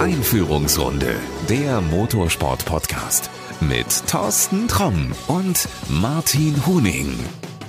Einführungsrunde, der Motorsport-Podcast mit Thorsten Tromm und Martin Huning.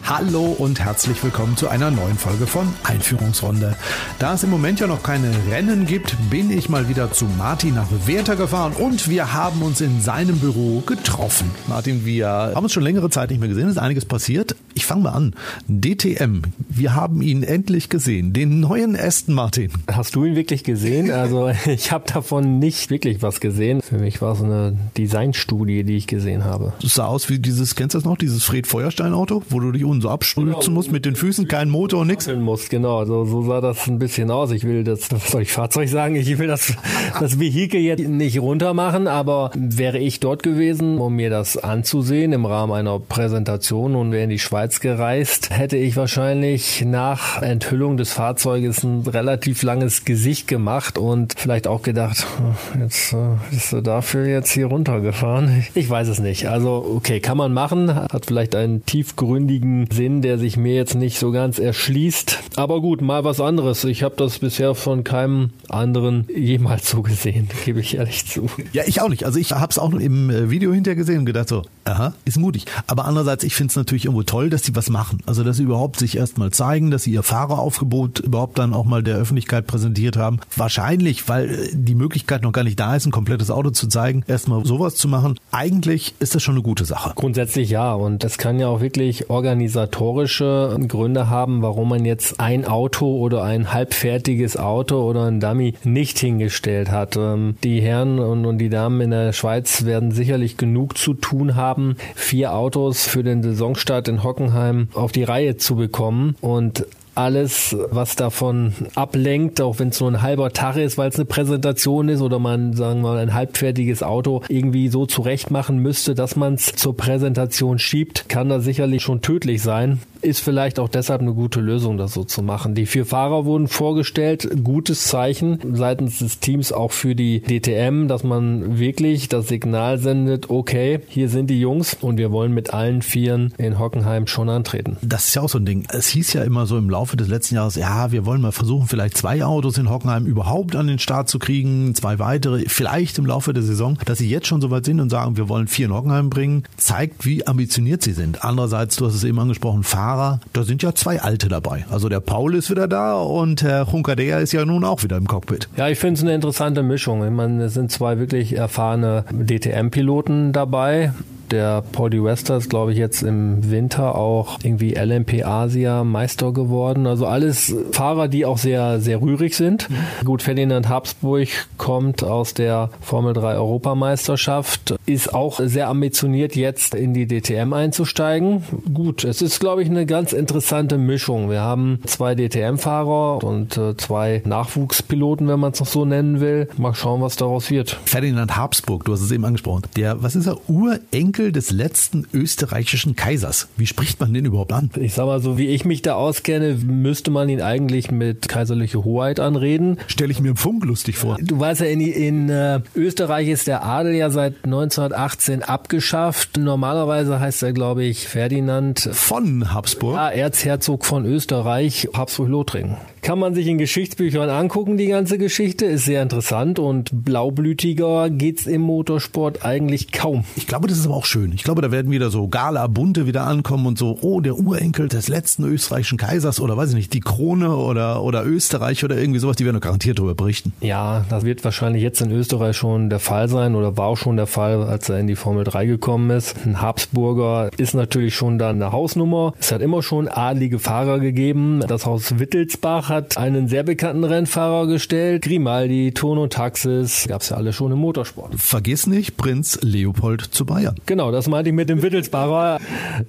Hallo und herzlich willkommen zu einer neuen Folge von Einführungsrunde. Da es im Moment ja noch keine Rennen gibt, bin ich mal wieder zu Martin nach Werther gefahren und wir haben uns in seinem Büro getroffen. Martin, wir haben uns schon längere Zeit nicht mehr gesehen, es ist einiges passiert. Ich fange mal an. DTM, wir haben ihn endlich gesehen, den neuen Aston Martin. Hast du ihn wirklich gesehen? Also ich habe davon nicht wirklich was gesehen. Für mich war es eine Designstudie, die ich gesehen habe. Es sah aus wie dieses, kennst du das noch, dieses Fred Feuerstein Auto, wo du dich unten so abstürzen genau. musst mit den Füßen, kein Motor und nichts. Muss, genau, so, so sah das ein bisschen aus. Ich will das, was soll ich Fahrzeug sagen? Ich will das, das Vehikel jetzt nicht runter machen, aber wäre ich dort gewesen, um mir das anzusehen im Rahmen einer Präsentation und wäre in die Schweiz gereist, hätte ich wahrscheinlich nach Enthüllung des Fahrzeuges ein relativ langes Gesicht gemacht und vielleicht auch gedacht, jetzt äh, bist du dafür jetzt hier runtergefahren. Ich weiß es nicht. Also okay, kann man machen, hat vielleicht einen tiefgründigen Sinn, der sich mir jetzt nicht so ganz erschließt. Aber gut, mal was anderes. Ich habe das bisher von keinem anderen jemals so gesehen, gebe ich ehrlich zu. Ja, ich auch nicht. Also ich habe es auch im äh, Video hinterher gesehen und gedacht so, aha, ist mutig. Aber andererseits, ich finde es natürlich irgendwo toll, dass sie was machen. Also dass sie überhaupt sich erstmal zeigen, dass sie ihr Fahreraufgebot überhaupt dann auch mal der Öffentlichkeit präsentiert haben. Wahrscheinlich, weil äh, die Möglichkeit noch gar nicht da ist, ein komplettes Auto zu zeigen, erstmal sowas zu machen. Eigentlich ist das schon eine gute Sache. Grundsätzlich ja. Und das kann ja auch wirklich organisiert organisatorische Gründe haben, warum man jetzt ein Auto oder ein halbfertiges Auto oder ein Dummy nicht hingestellt hat. Ähm, die Herren und die Damen in der Schweiz werden sicherlich genug zu tun haben, vier Autos für den Saisonstart in Hockenheim auf die Reihe zu bekommen. Und alles, was davon ablenkt, auch wenn es nur ein halber Tag ist, weil es eine Präsentation ist oder man, sagen wir mal, ein halbfertiges Auto irgendwie so zurecht machen müsste, dass man es zur Präsentation schiebt, kann da sicherlich schon tödlich sein ist vielleicht auch deshalb eine gute Lösung, das so zu machen. Die vier Fahrer wurden vorgestellt, gutes Zeichen seitens des Teams auch für die DTM, dass man wirklich das Signal sendet, okay, hier sind die Jungs und wir wollen mit allen Vieren in Hockenheim schon antreten. Das ist ja auch so ein Ding. Es hieß ja immer so im Laufe des letzten Jahres, ja, wir wollen mal versuchen, vielleicht zwei Autos in Hockenheim überhaupt an den Start zu kriegen, zwei weitere, vielleicht im Laufe der Saison, dass sie jetzt schon so weit sind und sagen, wir wollen vier in Hockenheim bringen, zeigt, wie ambitioniert sie sind. Andererseits, du hast es eben angesprochen, Fahrer Fahrer, da sind ja zwei Alte dabei. Also der Paul ist wieder da und Herr Junkadea ist ja nun auch wieder im Cockpit. Ja, ich finde es eine interessante Mischung. Ich meine, es sind zwei wirklich erfahrene DTM-Piloten dabei der Pauli Wester ist, glaube ich, jetzt im Winter auch irgendwie LMP Asia Meister geworden. Also alles Fahrer, die auch sehr, sehr rührig sind. Mhm. Gut, Ferdinand Habsburg kommt aus der Formel 3 Europameisterschaft, ist auch sehr ambitioniert, jetzt in die DTM einzusteigen. Gut, es ist, glaube ich, eine ganz interessante Mischung. Wir haben zwei DTM-Fahrer und äh, zwei Nachwuchspiloten, wenn man es noch so nennen will. Mal schauen, was daraus wird. Ferdinand Habsburg, du hast es eben angesprochen. Der, was ist er? Urenkel Enkel des letzten österreichischen Kaisers. Wie spricht man den überhaupt an? Ich sag mal so, wie ich mich da auskenne, müsste man ihn eigentlich mit kaiserliche Hoheit anreden. Stelle ich mir im Funk lustig vor. Du weißt ja, in, in äh, Österreich ist der Adel ja seit 1918 abgeschafft. Normalerweise heißt er, glaube ich, Ferdinand von Habsburg. Ja, Erzherzog von Österreich, Habsburg-Lothringen. Kann man sich in Geschichtsbüchern angucken, die ganze Geschichte. Ist sehr interessant und blaublütiger geht's im Motorsport eigentlich kaum. Ich glaube, das ist aber auch schön. Ich glaube, da werden wieder so Gala Bunte wieder ankommen und so, oh, der Urenkel des letzten österreichischen Kaisers oder weiß ich nicht, die Krone oder, oder Österreich oder irgendwie sowas, die werden garantiert darüber berichten. Ja, das wird wahrscheinlich jetzt in Österreich schon der Fall sein oder war auch schon der Fall, als er in die Formel 3 gekommen ist. Ein Habsburger ist natürlich schon da eine Hausnummer. Es hat immer schon adlige Fahrer gegeben. Das Haus Wittelsbach hat einen sehr bekannten Rennfahrer gestellt. Grimaldi, Tono Taxis, gab's ja alle schon im Motorsport. Vergiss nicht, Prinz Leopold zu Bayern. Genau, das meinte ich mit dem Wittelsbacher.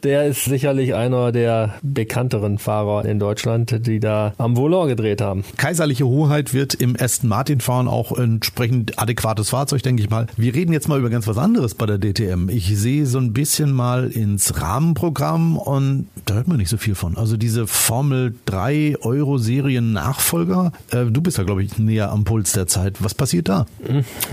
Der ist sicherlich einer der bekannteren Fahrer in Deutschland, die da am Volant gedreht haben. Kaiserliche Hoheit wird im Aston Martin fahren auch entsprechend adäquates Fahrzeug, denke ich mal. Wir reden jetzt mal über ganz was anderes bei der DTM. Ich sehe so ein bisschen mal ins Rahmenprogramm und da hört man nicht so viel von. Also diese Formel 3 Euro Serie Seriennachfolger. Äh, du bist ja, glaube ich, näher am Puls der Zeit. Was passiert da?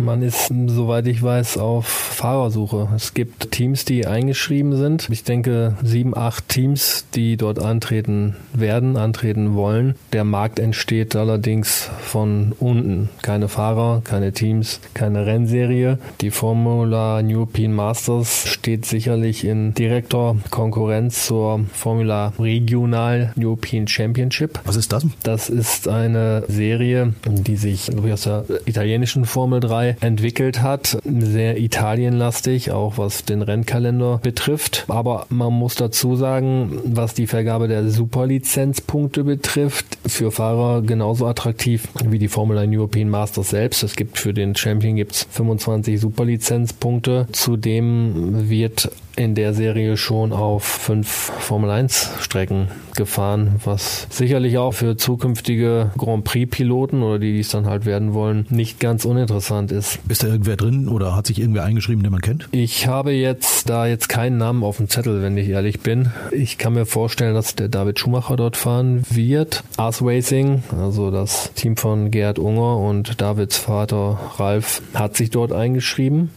Man ist, soweit ich weiß, auf Fahrersuche. Es gibt Teams, die eingeschrieben sind. Ich denke, sieben, acht Teams, die dort antreten werden, antreten wollen. Der Markt entsteht allerdings von unten. Keine Fahrer, keine Teams, keine Rennserie. Die Formula European Masters steht sicherlich in direkter Konkurrenz zur Formula Regional European Championship. Was ist das? Das ist eine Serie, die sich aus der italienischen Formel 3 entwickelt hat. Sehr italienlastig, auch was den Rennkalender betrifft. Aber man muss dazu sagen, was die Vergabe der Superlizenzpunkte betrifft, für Fahrer genauso attraktiv wie die Formel 1 European Masters selbst. Es gibt für den Champion gibt's 25 Superlizenzpunkte. Zudem wird in der Serie schon auf fünf Formel 1 Strecken gefahren, was sicherlich auch für zukünftige Grand Prix Piloten oder die, die es dann halt werden wollen, nicht ganz uninteressant ist. Ist da irgendwer drin oder hat sich irgendwer eingeschrieben, den man kennt? Ich habe jetzt da jetzt keinen Namen auf dem Zettel, wenn ich ehrlich bin. Ich kann mir vorstellen, dass der David Schumacher dort fahren wird. Ars Racing, also das Team von Gerd Unger und Davids Vater Ralf, hat sich dort eingeschrieben.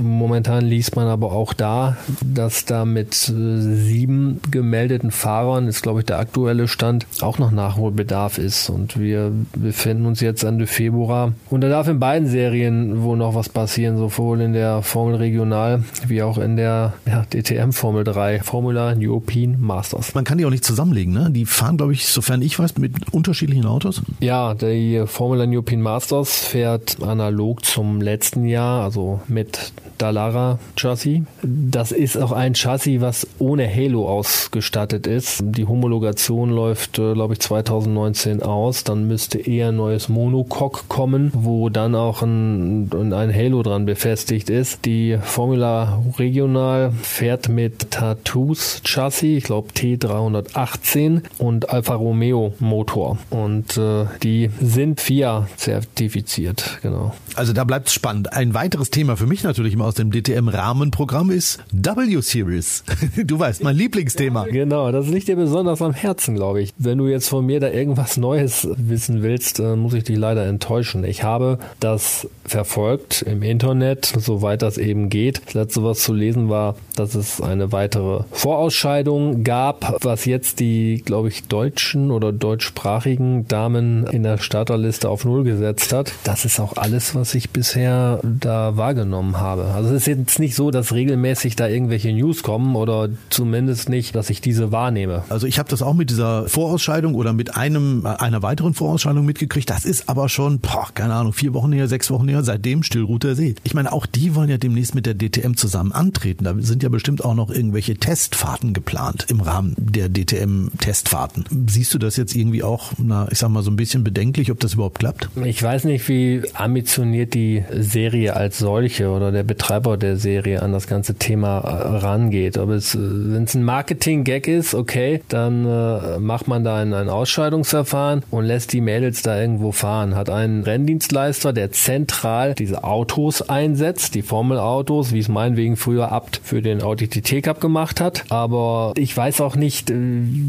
Momentan liest man aber auch da, dass da mit äh, sieben gemeldeten Fahrern, ist glaube ich der aktuelle Stand, auch noch Nachholbedarf ist. Und wir befinden uns jetzt Ende Februar. Und da darf in beiden Serien wohl noch was passieren, sowohl in der Formel Regional wie auch in der ja, DTM Formel 3, Formula European Masters. Man kann die auch nicht zusammenlegen, ne? Die fahren, glaube ich, sofern ich weiß, mit unterschiedlichen Autos. Ja, die Formula European Masters fährt analog zum letzten Jahr, also mit Dallara Chassis. Das ist auch ein Chassis, was ohne Halo ausgestattet ist. Die Homologation läuft, äh, glaube ich, 2019 aus. Dann müsste eher ein neues Monocoque kommen, wo dann auch ein, ein Halo dran befestigt ist. Die Formula Regional fährt mit Tattoos Chassis, ich glaube T318 und Alfa Romeo Motor. Und äh, die sind FIA zertifiziert, genau. Also da bleibt es spannend. Ein weiteres Thema für mich natürlich immer aus dem DTM-Rahmenprogramm ist W-Series. Du weißt, mein Lieblingsthema. Genau, das liegt dir besonders am Herzen, glaube ich. Wenn du jetzt von mir da irgendwas Neues wissen willst, dann muss ich dich leider enttäuschen. Ich habe das verfolgt im Internet, soweit das eben geht. Das letzte, was zu lesen war, dass es eine weitere Vorausscheidung gab, was jetzt die, glaube ich, deutschen oder deutschsprachigen Damen in der Starterliste auf Null gesetzt hat. Das ist auch alles, was ich bisher da wahrgenommen habe. Also es ist jetzt nicht so, dass regelmäßig da irgendwelche News kommen oder zumindest nicht, dass ich diese wahrnehme. Also ich habe das auch mit dieser Vorausscheidung oder mit einem einer weiteren Vorausscheidung mitgekriegt. Das ist aber schon, boah, keine Ahnung, vier Wochen her, sechs Wochen her, seitdem Stillruter See. Ich meine, auch die wollen ja demnächst mit der DTM zusammen antreten. Da sind ja bestimmt auch noch irgendwelche Testfahrten geplant im Rahmen der DTM-Testfahrten. Siehst du das jetzt irgendwie auch, na, ich sag mal, so ein bisschen bedenklich, ob das überhaupt klappt? Ich weiß nicht, wie ambitioniert die Serie als solche oder der Betreiber der Serie an das ganze Thema äh, rangeht. Ob es, äh, wenn es ein Marketing-Gag ist, okay, dann äh, macht man da ein, ein Ausscheidungsverfahren und lässt die Mädels da irgendwo fahren. Hat einen Renndienstleister, der zentral diese Autos einsetzt, die Formelautos, wie es meinetwegen früher Abt für den Audi TT Cup gemacht hat. Aber ich weiß auch nicht, äh,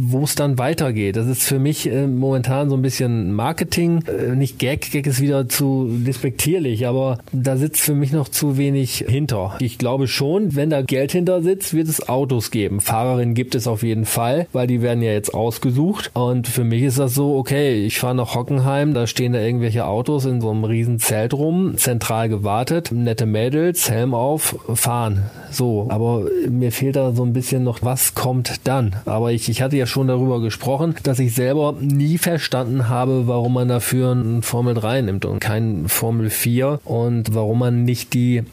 wo es dann weitergeht. Das ist für mich momentan so ein bisschen Marketing, nicht Gag, Gag ist wieder zu despektierlich, aber da sitzt für mich noch zu wenig hinter. Ich glaube schon, wenn da Geld hinter sitzt, wird es Autos geben. Fahrerinnen gibt es auf jeden Fall, weil die werden ja jetzt ausgesucht. Und für mich ist das so, okay, ich fahre nach Hockenheim, da stehen da irgendwelche Autos in so einem riesen Zelt rum, zentral gewartet, nette Mädels, Helm auf, fahren. So, aber mir fehlt da so ein bisschen noch, was kommt dann? Aber ich, ich hatte ja schon darüber gesprochen, dass ich selber nie verstanden habe, warum man dafür ein Formel 3 nimmt und kein Formel 4 und warum man nicht die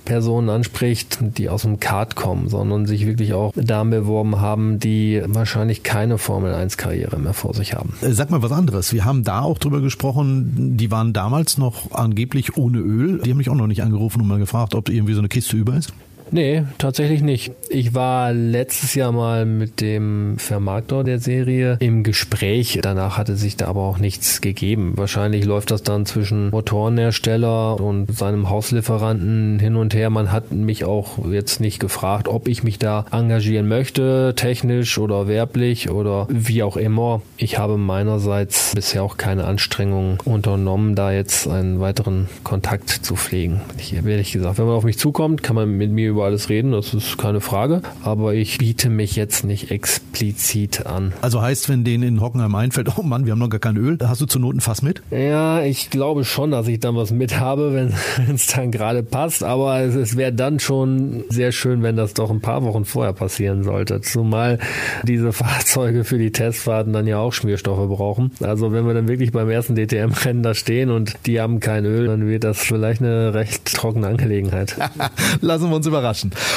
Personen anspricht, die aus dem Kart kommen, sondern sich wirklich auch Damen beworben haben, die wahrscheinlich keine Formel 1 Karriere mehr vor sich haben. Äh, sag mal was anderes. Wir haben da auch drüber gesprochen, die waren damals noch angeblich ohne Öl. Die haben mich auch noch nicht angerufen und mal gefragt, ob irgendwie so eine Kiste über ist. Nee, tatsächlich nicht. Ich war letztes Jahr mal mit dem Vermarkter der Serie im Gespräch. Danach hatte sich da aber auch nichts gegeben. Wahrscheinlich läuft das dann zwischen Motorenhersteller und seinem Hauslieferanten hin und her. Man hat mich auch jetzt nicht gefragt, ob ich mich da engagieren möchte, technisch oder werblich oder wie auch immer. Ich habe meinerseits bisher auch keine Anstrengungen unternommen, da jetzt einen weiteren Kontakt zu pflegen. Ich, ehrlich gesagt, wenn man auf mich zukommt, kann man mit mir über alles reden, das ist keine Frage. Aber ich biete mich jetzt nicht explizit an. Also heißt, wenn denen in Hockenheim einfällt, oh Mann, wir haben noch gar kein Öl, hast du zur Not ein Fass mit? Ja, ich glaube schon, dass ich dann was mit habe, wenn es dann gerade passt. Aber es, es wäre dann schon sehr schön, wenn das doch ein paar Wochen vorher passieren sollte. Zumal diese Fahrzeuge für die Testfahrten dann ja auch Schmierstoffe brauchen. Also wenn wir dann wirklich beim ersten DTM-Rennen da stehen und die haben kein Öl, dann wird das vielleicht eine recht trockene Angelegenheit. Lassen wir uns überraschen.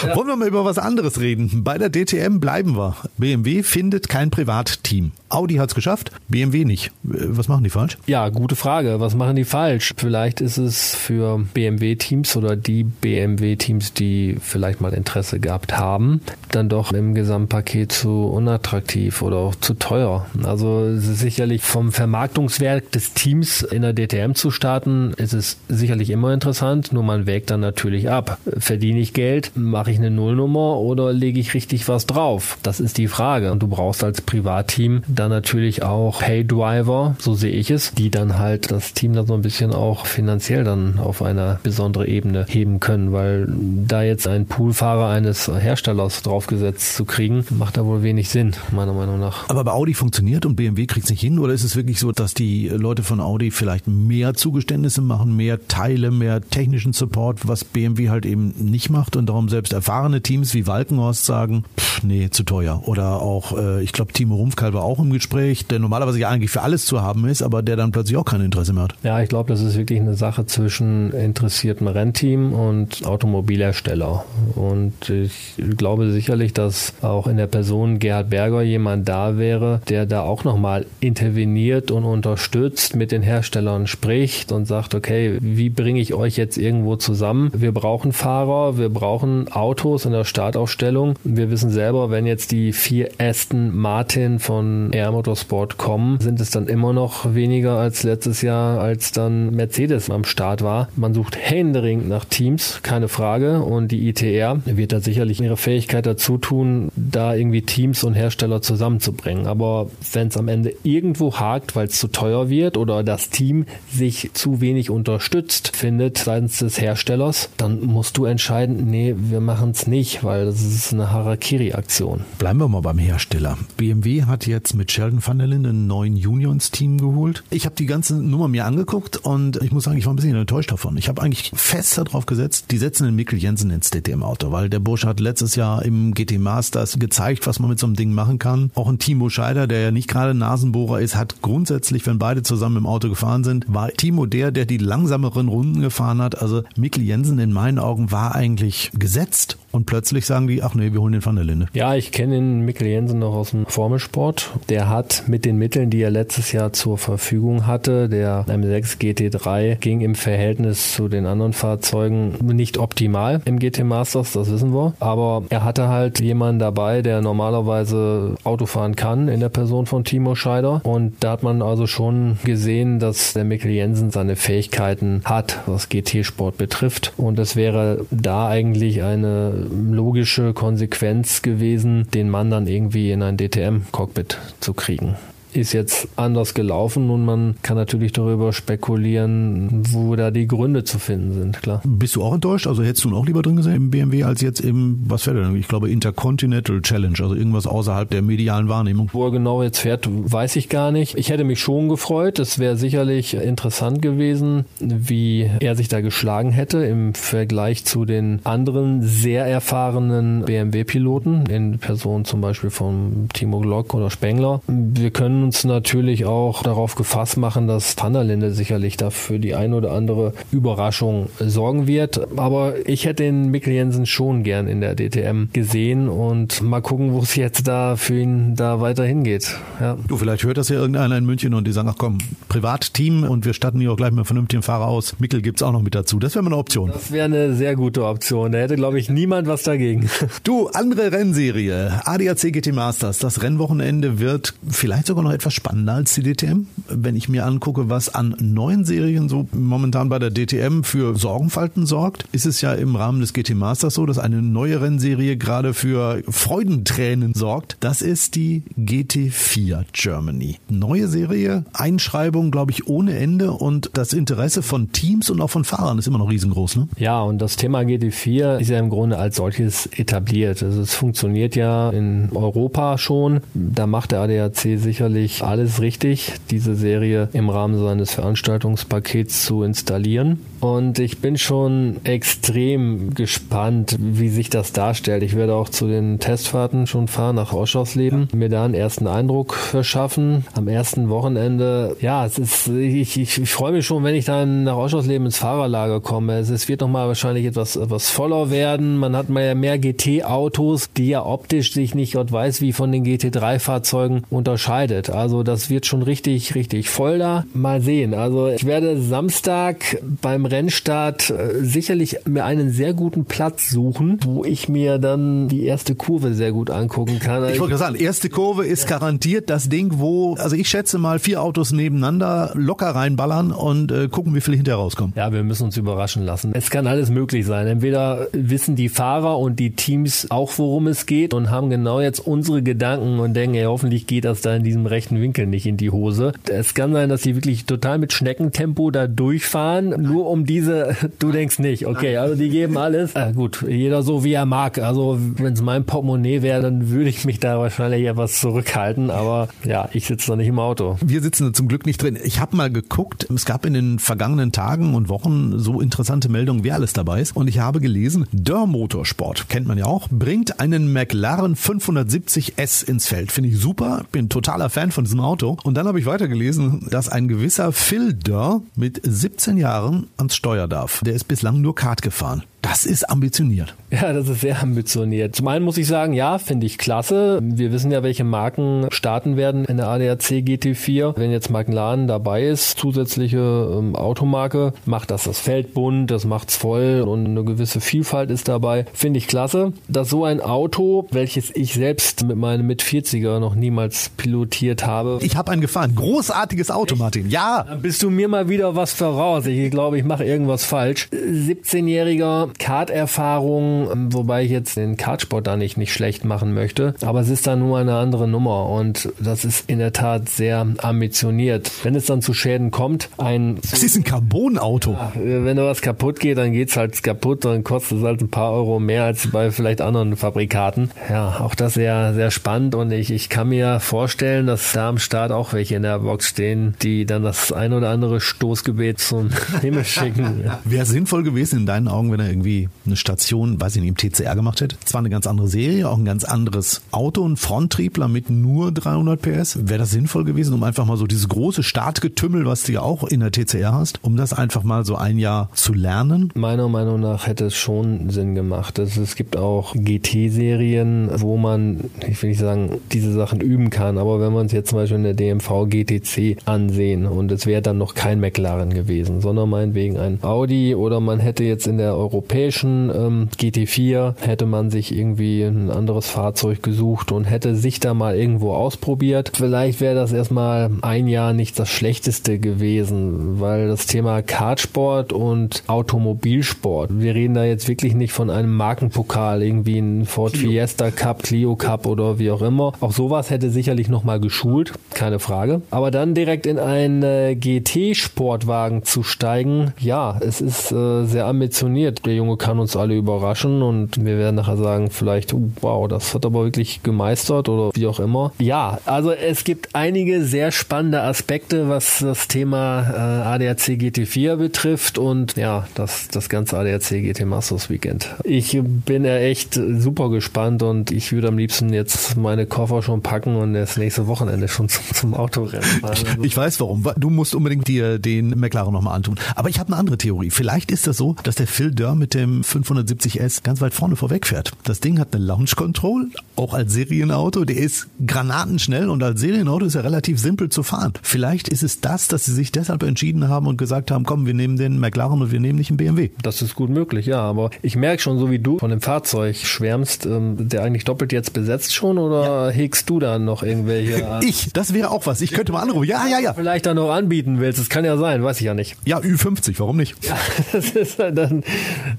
Ja. Wollen wir mal über was anderes reden? Bei der DTM bleiben wir. BMW findet kein Privatteam. Audi hat es geschafft, BMW nicht. Äh, was machen die falsch? Ja, gute Frage. Was machen die falsch? Vielleicht ist es für BMW-Teams oder die BMW-Teams, die vielleicht mal Interesse gehabt haben, dann doch im Gesamtpaket zu unattraktiv oder auch zu teuer. Also es ist sicherlich vom Vermarktungswert des Teams in der DTM zu starten, ist es sicherlich immer interessant, nur man wägt dann natürlich ab. Verdiene ich Geld, mache ich eine Nullnummer oder lege ich richtig was drauf? Das ist die Frage. Und du brauchst als Privatteam dann natürlich auch Pay-Driver, so sehe ich es, die dann halt das Team dann so ein bisschen auch finanziell dann auf eine besondere Ebene heben können, weil da jetzt ein Poolfahrer eines Herstellers draufgesetzt zu kriegen, macht da wohl wenig Sinn, meiner Meinung nach. Aber bei Audi funktioniert und BMW kriegt es nicht hin oder ist es wirklich so, dass die Leute von Audi vielleicht mehr Zugeständnisse machen, mehr Teile, mehr technischen Support, was BMW halt eben nicht macht und darum selbst erfahrene Teams wie Walkenhorst sagen, pff, nee, zu teuer. Oder auch, äh, ich glaube, Timo Rumpfkalb war auch im Gespräch, der normalerweise ja eigentlich für alles zu haben ist, aber der dann plötzlich auch kein Interesse mehr hat. Ja, ich glaube, das ist wirklich eine Sache zwischen interessiertem Rennteam und Automobilhersteller. Und ich glaube sicherlich, dass auch in der Person Gerhard Berger jemand da wäre, der da auch nochmal interveniert und unterstützt, mit den Herstellern spricht und sagt, okay, wie bringe ich euch jetzt irgendwo zusammen? Wir brauchen Fahrer, wir brauchen Autos in der Startaufstellung. Wir wissen selber, wenn jetzt die vier Aston Martin von Air Motorsport kommen, sind es dann immer noch weniger als letztes Jahr, als dann Mercedes am Start war. Man sucht händeringend nach Teams, keine Frage. Und die ITR wird da sicherlich ihre Fähigkeit dazu tun, da irgendwie Teams und Hersteller zusammenzubringen. Aber wenn es am Ende irgendwo hakt, weil es zu teuer wird oder das Team sich zu wenig unterstützt findet seitens des Herstellers, dann musst du entscheiden, nee, wir machen es nicht, weil das ist eine Harakiri-Aktion. Bleiben wir mal beim Hersteller. BMW hat jetzt mit Sheldon van der Linde einen neuen Junior ins Team geholt. Ich habe die ganze Nummer mir angeguckt und ich muss sagen, ich war ein bisschen enttäuscht davon. Ich habe eigentlich fest darauf gesetzt, die setzen den Mikkel Jensen ins DTM-Auto, weil der Bursche hat letztes Jahr im GT Masters gezeigt, was man mit so einem Ding machen kann. Auch ein Timo Scheider, der ja nicht gerade Nasenbohrer ist, hat grundsätzlich, wenn beide zusammen im Auto gefahren sind, war Timo der, der die langsameren Runden gefahren hat. Also Mikkel Jensen in meinen Augen war eigentlich gesetzt und plötzlich sagen die, ach nee, wir holen den Van der Linde. Ja, ich kenne den Mikkel Jensen noch aus dem Formelsport. Der hat mit den Mitteln, die er letztes Jahr zur Verfügung hatte, der M6 GT3 ging im Verhältnis zu den anderen Fahrzeugen nicht optimal im GT Masters, das wissen wir. Aber er hatte halt jemanden dabei, der normalerweise Auto fahren kann in der Person von Timo Scheider. Und da hat man also schon gesehen, dass der Mikkel Jensen seine Fähigkeiten hat, was GT-Sport betrifft. Und es wäre da eigentlich eine logische Konsequenz gewesen, den Mann dann irgendwie in ein DTM-Cockpit zu kriegen ist jetzt anders gelaufen und man kann natürlich darüber spekulieren, wo da die Gründe zu finden sind, klar. Bist du auch enttäuscht? Also hättest du ihn auch lieber drin gesehen im BMW als jetzt im, was fährt er denn? Ich glaube Intercontinental Challenge, also irgendwas außerhalb der medialen Wahrnehmung. Wo er genau jetzt fährt, weiß ich gar nicht. Ich hätte mich schon gefreut. Es wäre sicherlich interessant gewesen, wie er sich da geschlagen hätte im Vergleich zu den anderen sehr erfahrenen BMW-Piloten, in Person zum Beispiel von Timo Glock oder Spengler. Wir können können uns natürlich auch darauf gefasst machen, dass Thunderlinde sicherlich dafür die ein oder andere Überraschung sorgen wird. Aber ich hätte den Mikkel Jensen schon gern in der DTM gesehen und mal gucken, wo es jetzt da für ihn da weiter hingeht. Ja. Du, vielleicht hört das ja irgendeiner in München und die sagen, ach komm, Privatteam und wir statten hier auch gleich mit einem vernünftigen Fahrer aus. Mikkel gibt's auch noch mit dazu. Das wäre mal eine Option. Das wäre eine sehr gute Option. Da hätte, glaube ich, niemand was dagegen. Du, andere Rennserie. ADAC GT Masters. Das Rennwochenende wird vielleicht sogar noch etwas spannender als die DTM. Wenn ich mir angucke, was an neuen Serien so momentan bei der DTM für Sorgenfalten sorgt, ist es ja im Rahmen des GT Masters so, dass eine neue Rennserie gerade für Freudentränen sorgt. Das ist die GT4 Germany. Neue Serie, Einschreibung, glaube ich, ohne Ende und das Interesse von Teams und auch von Fahrern ist immer noch riesengroß. Ne? Ja, und das Thema GT4 ist ja im Grunde als solches etabliert. Also es funktioniert ja in Europa schon. Da macht der ADAC sicherlich alles richtig, diese Serie im Rahmen seines Veranstaltungspakets zu installieren. Und ich bin schon extrem gespannt, wie sich das darstellt. Ich werde auch zu den Testfahrten schon fahren nach Oschersleben, ja. mir da einen ersten Eindruck verschaffen. Am ersten Wochenende, ja, es ist, ich, ich, ich freue mich schon, wenn ich dann nach Oschersleben ins Fahrerlager komme. Es, es wird nochmal wahrscheinlich etwas, etwas voller werden. Man hat mal ja mehr GT-Autos, die ja optisch sich nicht Gott weiß wie von den GT3-Fahrzeugen unterscheidet. Also das wird schon richtig, richtig voll da. Mal sehen. Also ich werde Samstag beim Rennstart äh, sicherlich mir einen sehr guten Platz suchen, wo ich mir dann die erste Kurve sehr gut angucken kann. Ich wollte sagen, erste Kurve ist garantiert das Ding, wo, also ich schätze mal vier Autos nebeneinander locker reinballern und äh, gucken, wie viele hinterher rauskommen. Ja, wir müssen uns überraschen lassen. Es kann alles möglich sein. Entweder wissen die Fahrer und die Teams auch, worum es geht und haben genau jetzt unsere Gedanken und denken, ey, hoffentlich geht das da in diesem rechten Winkel nicht in die Hose. Es kann sein, dass sie wirklich total mit Schneckentempo da durchfahren, nur um diese, du denkst nicht, okay, also die geben alles. Äh, gut, jeder so wie er mag. Also wenn es mein Portemonnaie wäre, dann würde ich mich da wahrscheinlich etwas zurückhalten, aber ja, ich sitze da nicht im Auto. Wir sitzen zum Glück nicht drin. Ich habe mal geguckt, es gab in den vergangenen Tagen und Wochen so interessante Meldungen, wer alles dabei ist. Und ich habe gelesen, Dörr Motorsport, kennt man ja auch, bringt einen McLaren 570S ins Feld. Finde ich super, bin totaler Fan von diesem Auto. Und dann habe ich weitergelesen, dass ein gewisser Phil Dörr mit 17 Jahren ans Steuer darf. Der ist bislang nur Kart gefahren. Das ist ambitioniert. Ja, das ist sehr ambitioniert. Zum einen muss ich sagen, ja, finde ich klasse. Wir wissen ja, welche Marken starten werden in der ADAC GT4. Wenn jetzt McLaren dabei ist, zusätzliche ähm, Automarke, macht das das Feld bunt, das macht's voll und eine gewisse Vielfalt ist dabei. Finde ich klasse. Dass so ein Auto, welches ich selbst mit meinem mit 40er noch niemals pilotiert habe. Ich habe einen gefahren. Großartiges Auto, Echt? Martin. Ja. Dann bist du mir mal wieder was voraus. Ich glaube, ich mache irgendwas falsch. 17-jähriger Karterfahrung, ähm, wobei ich jetzt den Kartsport da nicht, nicht schlecht machen möchte. Aber es ist dann nur eine andere Nummer und das ist in der Tat sehr ambitioniert. Wenn es dann zu Schäden kommt, ein... Das ist ein Carbon-Auto. Ja, wenn da was kaputt geht, dann geht's halt kaputt, dann kostet es halt ein paar Euro mehr als bei vielleicht anderen Fabrikaten. Ja, auch das sehr, sehr spannend und ich, ich kann mir vorstellen, dass da am Start auch welche in der Box stehen, die dann das ein oder andere Stoßgebet zum Himmel schicken. Wäre sinnvoll gewesen in deinen Augen, wenn er irgendwie eine Station, weiß ich nicht, im TCR gemacht hätte. Zwar eine ganz andere Serie, auch ein ganz anderes Auto, ein Fronttriebler mit nur 300 PS. Wäre das sinnvoll gewesen, um einfach mal so dieses große Startgetümmel, was du ja auch in der TCR hast, um das einfach mal so ein Jahr zu lernen? Meiner Meinung nach hätte es schon Sinn gemacht. Es gibt auch GT-Serien, wo man, ich will nicht sagen, diese Sachen üben kann, aber wenn man es jetzt zum Beispiel in der DMV GTC ansehen und es wäre dann noch kein McLaren gewesen, sondern meinetwegen ein Audi oder man hätte jetzt in der Euro europäischen ähm, GT4 hätte man sich irgendwie ein anderes Fahrzeug gesucht und hätte sich da mal irgendwo ausprobiert. Vielleicht wäre das erstmal ein Jahr nicht das Schlechteste gewesen, weil das Thema Kartsport und Automobilsport, wir reden da jetzt wirklich nicht von einem Markenpokal, irgendwie ein Ford Clio. Fiesta Cup, Clio Cup oder wie auch immer. Auch sowas hätte sicherlich nochmal geschult, keine Frage. Aber dann direkt in einen äh, GT-Sportwagen zu steigen, ja, es ist äh, sehr ambitioniert. Junge kann uns alle überraschen und wir werden nachher sagen, vielleicht, wow, das hat aber wirklich gemeistert oder wie auch immer. Ja, also es gibt einige sehr spannende Aspekte, was das Thema äh, ADAC GT4 betrifft und ja, das, das ganze ADAC GT Masters Weekend. Ich bin ja echt super gespannt und ich würde am liebsten jetzt meine Koffer schon packen und das nächste Wochenende schon zum, zum Autorennen fahren. Also ich weiß warum. Du musst unbedingt dir den McLaren nochmal antun. Aber ich habe eine andere Theorie. Vielleicht ist das so, dass der Phil Durr mit dem 570S ganz weit vorne vorwegfährt. Das Ding hat eine Launch Control, auch als Serienauto. Der ist granatenschnell und als Serienauto ist er relativ simpel zu fahren. Vielleicht ist es das, dass sie sich deshalb entschieden haben und gesagt haben, komm, wir nehmen den McLaren und wir nehmen nicht einen BMW. Das ist gut möglich, ja. Aber ich merke schon, so wie du von dem Fahrzeug schwärmst, ähm, der eigentlich doppelt jetzt besetzt schon oder ja. hegst du da noch irgendwelche? ich, das wäre auch was. Ich könnte mal anrufen. Ja, ja, ja. Vielleicht dann noch anbieten willst. Das kann ja sein, weiß ich ja nicht. Ja, Ü50, warum nicht? Ja, das ist dann,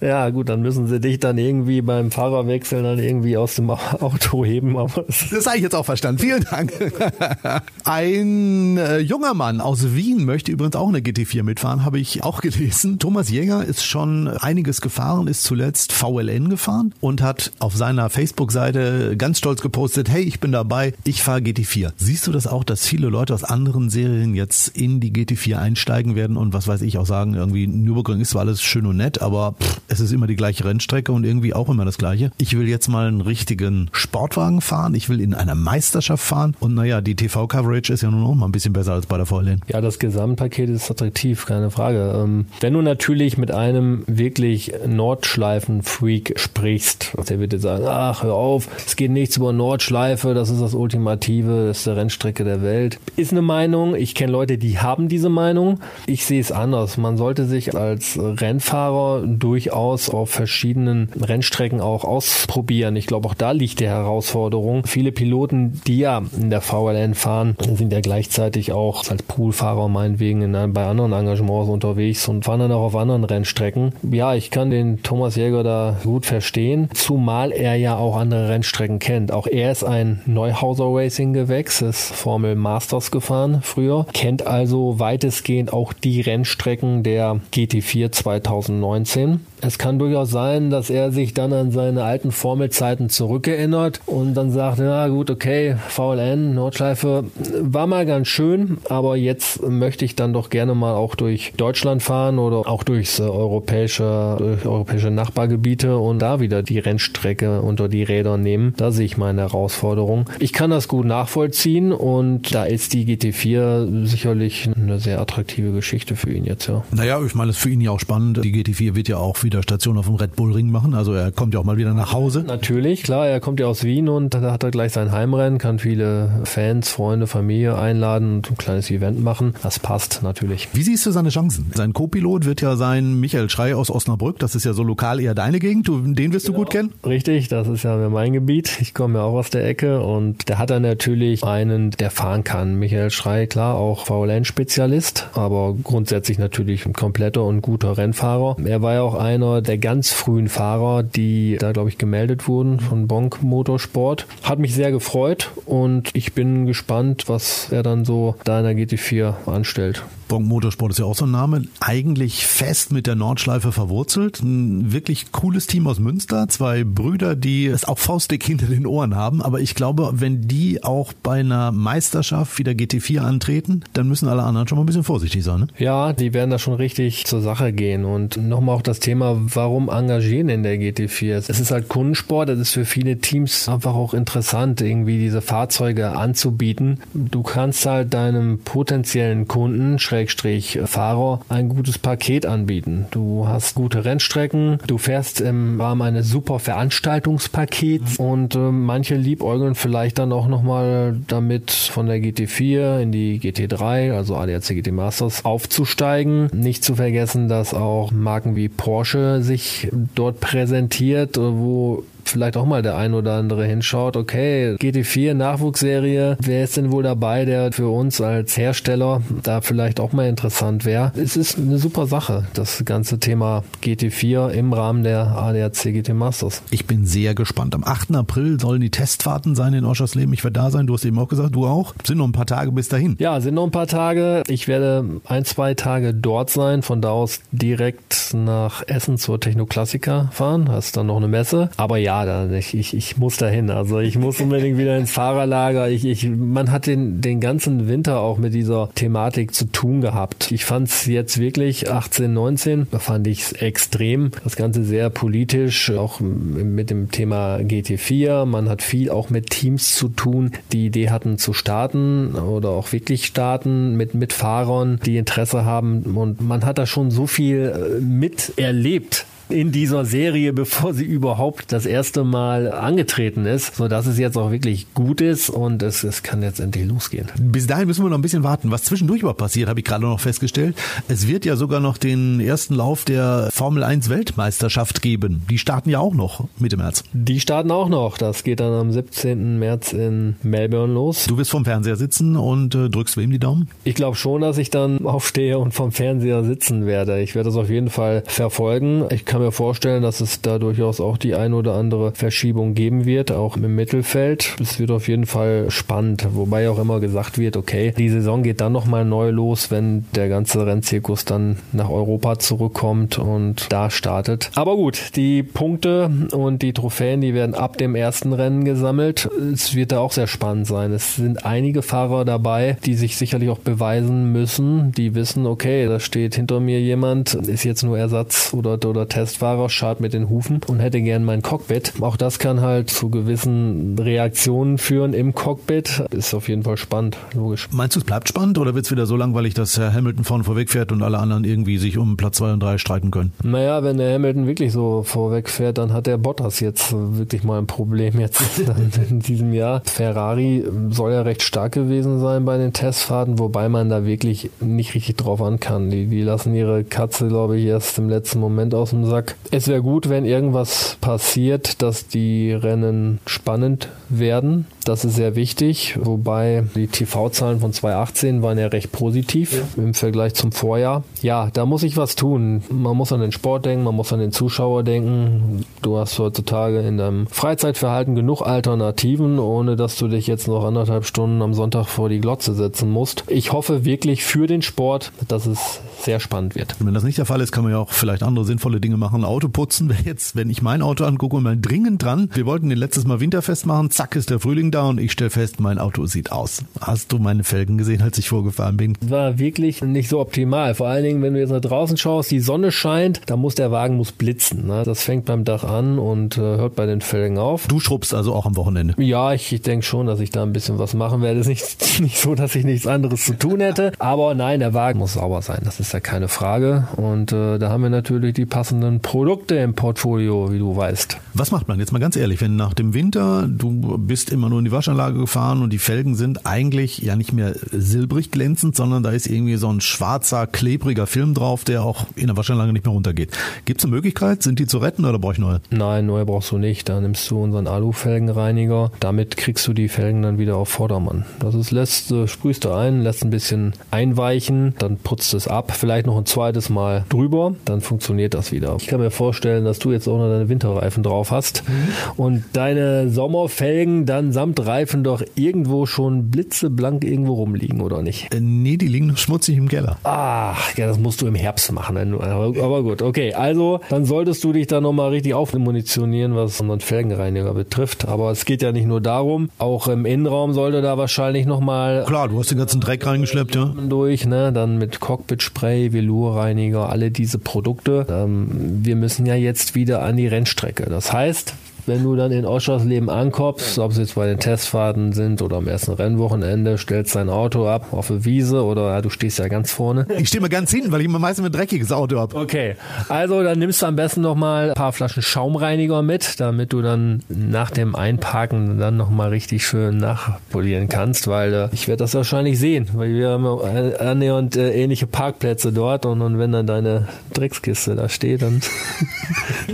ja gut, dann müssen sie dich dann irgendwie beim Fahrerwechsel dann irgendwie aus dem Auto heben. Das habe ich jetzt auch verstanden. Vielen Dank. Ein äh, junger Mann aus Wien möchte übrigens auch eine GT4 mitfahren, habe ich auch gelesen. Thomas Jäger ist schon einiges gefahren, ist zuletzt VLN gefahren und hat auf seiner Facebook-Seite ganz stolz gepostet, hey, ich bin dabei, ich fahre GT4. Siehst du das auch, dass viele Leute aus anderen Serien jetzt in die GT4 einsteigen werden und was weiß ich auch sagen, irgendwie Nürburgring ist zwar alles schön und nett, aber pff, es ist immer die gleiche Rennstrecke und irgendwie auch immer das gleiche. Ich will jetzt mal einen richtigen Sportwagen fahren, ich will in einer Meisterschaft fahren und naja, die TV-Coverage ist ja nun auch mal ein bisschen besser als bei der VLN. Ja, das Gesamtpaket ist attraktiv, keine Frage. Ähm, wenn du natürlich mit einem wirklich Nordschleifen-Freak sprichst, der wird dir sagen, ach, hör auf, es geht nichts über Nordschleife, das ist das Ultimative, das ist die Rennstrecke der Welt. Ist eine Meinung, ich kenne Leute, die haben diese Meinung. Ich sehe es anders. Man sollte sich als Rennfahrer durchaus auf verschiedenen Rennstrecken auch ausprobieren. Ich glaube, auch da liegt die Herausforderung. Viele Piloten, die ja in der VLN fahren, sind ja gleichzeitig auch als Poolfahrer meinetwegen in, bei anderen Engagements unterwegs und fahren dann auch auf anderen Rennstrecken. Ja, ich kann den Thomas Jäger da gut verstehen, zumal er ja auch andere Rennstrecken kennt. Auch er ist ein Neuhauser Racing Gewächs, ist Formel Masters gefahren früher, kennt also weitestgehend auch die Rennstrecken der GT4 2019 es kann durchaus sein, dass er sich dann an seine alten Formelzeiten zurückerinnert und dann sagt, ja gut, okay, VLN, Nordschleife war mal ganz schön, aber jetzt möchte ich dann doch gerne mal auch durch Deutschland fahren oder auch durchs europäische, durch europäische Nachbargebiete und da wieder die Rennstrecke unter die Räder nehmen. Da sehe ich meine Herausforderung. Ich kann das gut nachvollziehen und da ist die GT4 sicherlich eine sehr attraktive Geschichte für ihn jetzt, ja. Naja, ich meine, es ist für ihn ja auch spannend. Die GT4 wird ja auch wieder wieder Station auf dem Red Bull Ring machen. Also er kommt ja auch mal wieder nach Hause. Natürlich, klar, er kommt ja aus Wien und da hat er gleich sein Heimrennen, kann viele Fans, Freunde, Familie einladen und ein kleines Event machen. Das passt natürlich. Wie siehst du seine Chancen? Sein Co-Pilot wird ja sein Michael Schrei aus Osnabrück. Das ist ja so lokal eher deine Gegend. Den wirst genau. du gut kennen? Richtig, das ist ja mein Gebiet. Ich komme ja auch aus der Ecke und der hat dann natürlich einen, der fahren kann. Michael Schrei, klar, auch VLN-Spezialist, aber grundsätzlich natürlich ein kompletter und guter Rennfahrer. Er war ja auch ein einer der ganz frühen Fahrer, die da, glaube ich, gemeldet wurden von Bonk Motorsport. Hat mich sehr gefreut und ich bin gespannt, was er dann so da in der GT4 anstellt. Bonk Motorsport ist ja auch so ein Name. Eigentlich fest mit der Nordschleife verwurzelt. Ein wirklich cooles Team aus Münster. Zwei Brüder, die es auch faustdick hinter den Ohren haben. Aber ich glaube, wenn die auch bei einer Meisterschaft wieder GT4 antreten, dann müssen alle anderen schon mal ein bisschen vorsichtig sein. Ne? Ja, die werden da schon richtig zur Sache gehen. Und nochmal auch das Thema, warum engagieren in der GT4? Es ist halt Kundensport. Das ist für viele Teams einfach auch interessant, irgendwie diese Fahrzeuge anzubieten. Du kannst halt deinem potenziellen Kunden, Schrägstrich Fahrer ein gutes Paket anbieten. Du hast gute Rennstrecken, du fährst im Rahmen eines super Veranstaltungspakets und äh, manche liebäugeln vielleicht dann auch nochmal damit von der GT4 in die GT3, also ADAC GT Masters, aufzusteigen. Nicht zu vergessen, dass auch Marken wie Porsche sich dort präsentiert, wo vielleicht auch mal der ein oder andere hinschaut, okay, GT4 Nachwuchsserie, wer ist denn wohl dabei, der für uns als Hersteller da vielleicht auch mal interessant wäre? Es ist eine super Sache, das ganze Thema GT4 im Rahmen der ADAC GT Masters. Ich bin sehr gespannt. Am 8. April sollen die Testfahrten sein in Oschersleben. Ich werde da sein. Du hast eben auch gesagt, du auch. Sind noch ein paar Tage bis dahin. Ja, sind noch ein paar Tage. Ich werde ein, zwei Tage dort sein. Von da aus direkt nach Essen zur Technoklassiker fahren. Das ist dann noch eine Messe. Aber ja, da, ich, ich, ich muss dahin. Also ich muss unbedingt wieder ins Fahrerlager. Ich, ich, man hat den, den ganzen Winter auch mit dieser Thematik zu tun gehabt. Ich fand es jetzt wirklich 18, 19, da fand ich es extrem. Das Ganze sehr politisch, auch mit dem Thema GT4. Man hat viel auch mit Teams zu tun, die Idee hatten zu starten oder auch wirklich starten mit, mit Fahrern, die Interesse haben. Und man hat da schon so viel äh, miterlebt in dieser Serie, bevor sie überhaupt das erste Mal angetreten ist, so dass es jetzt auch wirklich gut ist und es, es kann jetzt endlich losgehen. Bis dahin müssen wir noch ein bisschen warten. Was zwischendurch überhaupt passiert, habe ich gerade noch festgestellt. Es wird ja sogar noch den ersten Lauf der Formel 1 Weltmeisterschaft geben. Die starten ja auch noch Mitte März. Die starten auch noch. Das geht dann am 17. März in Melbourne los. Du wirst vom Fernseher sitzen und äh, drückst wem die Daumen? Ich glaube schon, dass ich dann aufstehe und vom Fernseher sitzen werde. Ich werde das auf jeden Fall verfolgen. Ich kann kann mir vorstellen, dass es da durchaus auch die ein oder andere Verschiebung geben wird, auch im Mittelfeld. Es wird auf jeden Fall spannend, wobei auch immer gesagt wird, okay, die Saison geht dann nochmal neu los, wenn der ganze Rennzirkus dann nach Europa zurückkommt und da startet. Aber gut, die Punkte und die Trophäen, die werden ab dem ersten Rennen gesammelt. Es wird da auch sehr spannend sein. Es sind einige Fahrer dabei, die sich sicherlich auch beweisen müssen, die wissen, okay, da steht hinter mir jemand, ist jetzt nur Ersatz oder, oder Test Testfahrer schart mit den Hufen und hätte gern mein Cockpit. Auch das kann halt zu gewissen Reaktionen führen im Cockpit. Ist auf jeden Fall spannend, logisch. Meinst du, es bleibt spannend oder wird es wieder so langweilig, dass Herr Hamilton vorne vorweg fährt und alle anderen irgendwie sich um Platz 2 und 3 streiten können? Naja, wenn der Hamilton wirklich so vorweg fährt, dann hat der Bottas jetzt wirklich mal ein Problem jetzt in diesem Jahr. Ferrari soll ja recht stark gewesen sein bei den Testfahrten, wobei man da wirklich nicht richtig drauf an kann. Die, die lassen ihre Katze, glaube ich, erst im letzten Moment aus dem Sack Samstag. Es wäre gut, wenn irgendwas passiert, dass die Rennen spannend werden. Das ist sehr wichtig, wobei die TV-Zahlen von 2018 waren ja recht positiv ja. im Vergleich zum Vorjahr. Ja, da muss ich was tun. Man muss an den Sport denken, man muss an den Zuschauer denken. Du hast heutzutage in deinem Freizeitverhalten genug Alternativen, ohne dass du dich jetzt noch anderthalb Stunden am Sonntag vor die Glotze setzen musst. Ich hoffe wirklich für den Sport, dass es sehr spannend wird. wenn das nicht der Fall ist, kann man ja auch vielleicht andere sinnvolle Dinge machen. Auto putzen. Jetzt, wenn ich mein Auto angucke und mal dringend dran. Wir wollten den letztes Mal Winterfest machen. Zack ist der Frühling da da und ich stelle fest, mein Auto sieht aus. Hast du meine Felgen gesehen, als ich vorgefahren bin? War wirklich nicht so optimal. Vor allen Dingen, wenn du jetzt nach draußen schaust, die Sonne scheint, da muss der Wagen muss blitzen. Ne? Das fängt beim Dach an und äh, hört bei den Felgen auf. Du schrubbst also auch am Wochenende? Ja, ich, ich denke schon, dass ich da ein bisschen was machen werde. Es ist nicht, nicht so, dass ich nichts anderes zu tun hätte. Aber nein, der Wagen muss sauber sein. Das ist ja keine Frage. Und äh, da haben wir natürlich die passenden Produkte im Portfolio, wie du weißt. Was macht man jetzt mal ganz ehrlich, wenn nach dem Winter du bist immer nur in die Waschanlage gefahren und die Felgen sind eigentlich ja nicht mehr silbrig glänzend, sondern da ist irgendwie so ein schwarzer, klebriger Film drauf, der auch in der Waschanlage nicht mehr runtergeht. Gibt es eine Möglichkeit? Sind die zu retten oder brauche ich neue? Nein, neue brauchst du nicht. Da nimmst du unseren Alufelgenreiniger. Damit kriegst du die Felgen dann wieder auf Vordermann. Das ist, lässt, äh, sprühst du ein, lässt ein bisschen einweichen, dann putzt es ab, vielleicht noch ein zweites Mal drüber, dann funktioniert das wieder. Ich kann mir vorstellen, dass du jetzt auch noch deine Winterreifen drauf hast mhm. und deine Sommerfelgen dann samt Reifen doch irgendwo schon blitzeblank irgendwo rumliegen, oder nicht? Äh, nee, die liegen noch schmutzig im Keller. Ach, ja, das musst du im Herbst machen. Aber, aber gut, okay. Also, dann solltest du dich da nochmal richtig aufmunitionieren, was unseren Felgenreiniger betrifft. Aber es geht ja nicht nur darum, auch im Innenraum sollte da wahrscheinlich nochmal... Klar, du hast den ganzen Dreck reingeschleppt, ja. Durch, ne? Dann mit Cockpit-Spray, Velurreiniger, alle diese Produkte. Ähm, wir müssen ja jetzt wieder an die Rennstrecke. Das heißt, wenn du dann in Oschersleben ankommst, ob es jetzt bei den Testfahrten sind oder am ersten Rennwochenende, stellst dein Auto ab auf der Wiese oder ja, du stehst ja ganz vorne. Ich stehe mal ganz hinten, weil ich immer meistens ein dreckiges Auto habe. Okay, also dann nimmst du am besten nochmal ein paar Flaschen Schaumreiniger mit, damit du dann nach dem Einparken dann nochmal richtig schön nachpolieren kannst, weil äh, ich werde das wahrscheinlich sehen, weil wir haben annähernd äh, ähnliche Parkplätze dort und, und wenn dann deine Dreckskiste da steht, dann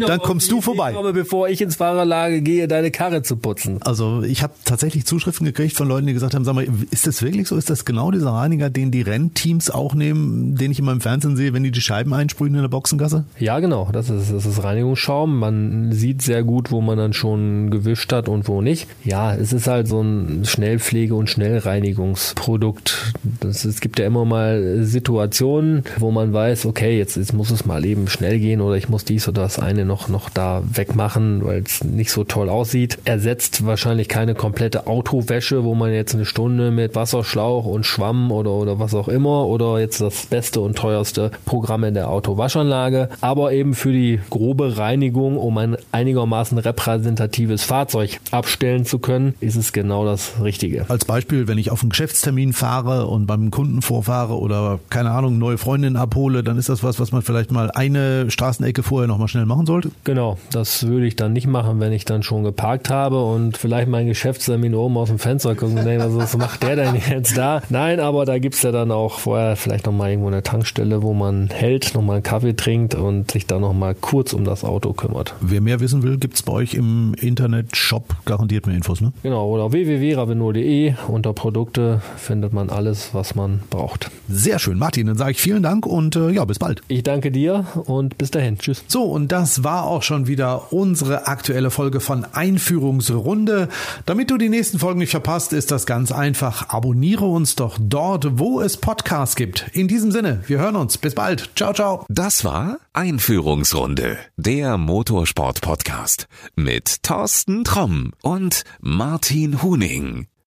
dann kommst du vorbei. Komme, bevor ich ins Fahrrad Fahrerlage gehe, deine Karre zu putzen. Also ich habe tatsächlich Zuschriften gekriegt von Leuten, die gesagt haben, sag mal, ist das wirklich so? Ist das genau dieser Reiniger, den die Rennteams auch nehmen, den ich immer im Fernsehen sehe, wenn die die Scheiben einsprühen in der Boxengasse? Ja, genau. Das ist, das ist Reinigungsschaum. Man sieht sehr gut, wo man dann schon gewischt hat und wo nicht. Ja, es ist halt so ein Schnellpflege- und Schnellreinigungsprodukt. Das, es gibt ja immer mal Situationen, wo man weiß, okay, jetzt, jetzt muss es mal eben schnell gehen oder ich muss dies oder das eine noch, noch da wegmachen, weil es nicht so toll aussieht. Ersetzt wahrscheinlich keine komplette Autowäsche, wo man jetzt eine Stunde mit Wasserschlauch und Schwamm oder, oder was auch immer oder jetzt das beste und teuerste Programm in der Autowaschanlage, aber eben für die grobe Reinigung, um ein einigermaßen repräsentatives Fahrzeug abstellen zu können, ist es genau das Richtige. Als Beispiel, wenn ich auf einen Geschäftstermin fahre und beim Kunden vorfahre oder keine Ahnung, neue Freundin abhole, dann ist das was, was man vielleicht mal eine Straßenecke vorher nochmal schnell machen sollte? Genau, das würde ich dann nicht machen, wenn ich dann schon geparkt habe und vielleicht meinen Geschäftstermin oben aus dem Fenster gucken und denken, also, was macht der denn jetzt da? Nein, aber da gibt's ja dann auch vorher vielleicht nochmal irgendwo eine Tankstelle, wo man hält, nochmal einen Kaffee trinkt und sich dann nochmal kurz um das Auto kümmert. Wer mehr wissen will, gibt's bei euch im Internet-Shop garantiert mehr Infos, ne? Genau, oder www.ravenol.de unter Produkte findet man alles, was man braucht. Sehr schön, Martin, dann sage ich vielen Dank und äh, ja, bis bald. Ich danke dir und bis dahin. Tschüss. So, und das war auch schon wieder unsere aktuelle Folge von Einführungsrunde. Damit du die nächsten Folgen nicht verpasst, ist das ganz einfach. Abonniere uns doch dort, wo es Podcasts gibt. In diesem Sinne, wir hören uns. Bis bald. Ciao, ciao. Das war Einführungsrunde, der Motorsport-Podcast mit Thorsten Tromm und Martin Huning.